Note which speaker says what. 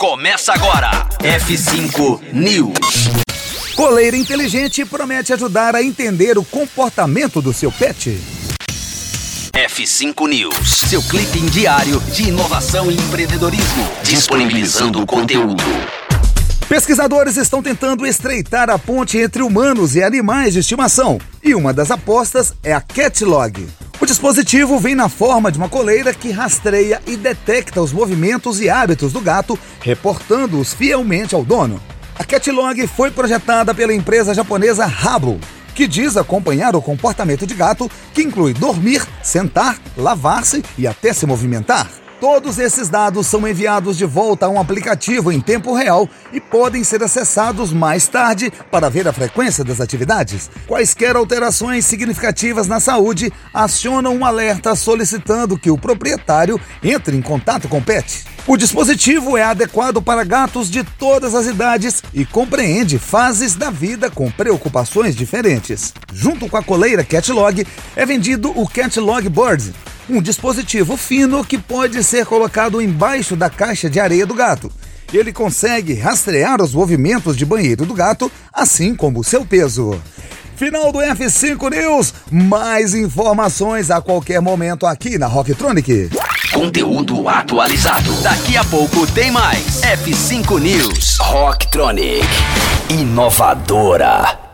Speaker 1: Começa agora. F5 News.
Speaker 2: Coleira inteligente promete ajudar a entender o comportamento do seu pet.
Speaker 1: F5 News, seu clipe diário de inovação e empreendedorismo, disponibilizando o conteúdo.
Speaker 2: Pesquisadores estão tentando estreitar a ponte entre humanos e animais de estimação, e uma das apostas é a Catlog. O dispositivo vem na forma de uma coleira que rastreia e detecta os movimentos e hábitos do gato, reportando-os fielmente ao dono. A Catlog foi projetada pela empresa japonesa Habo, que diz acompanhar o comportamento de gato, que inclui dormir, sentar, lavar-se e até se movimentar. Todos esses dados são enviados de volta a um aplicativo em tempo real e podem ser acessados mais tarde para ver a frequência das atividades. Quaisquer alterações significativas na saúde acionam um alerta solicitando que o proprietário entre em contato com o pet. O dispositivo é adequado para gatos de todas as idades e compreende fases da vida com preocupações diferentes. Junto com a coleira Catlog é vendido o Catlog Bird, um dispositivo fino que pode ser colocado embaixo da caixa de areia do gato. Ele consegue rastrear os movimentos de banheiro do gato, assim como o seu peso. Final do F5 News. Mais informações a qualquer momento aqui na Rocktronic.
Speaker 1: Conteúdo atualizado. Daqui a pouco tem mais. F5 News. Rocktronic. Inovadora.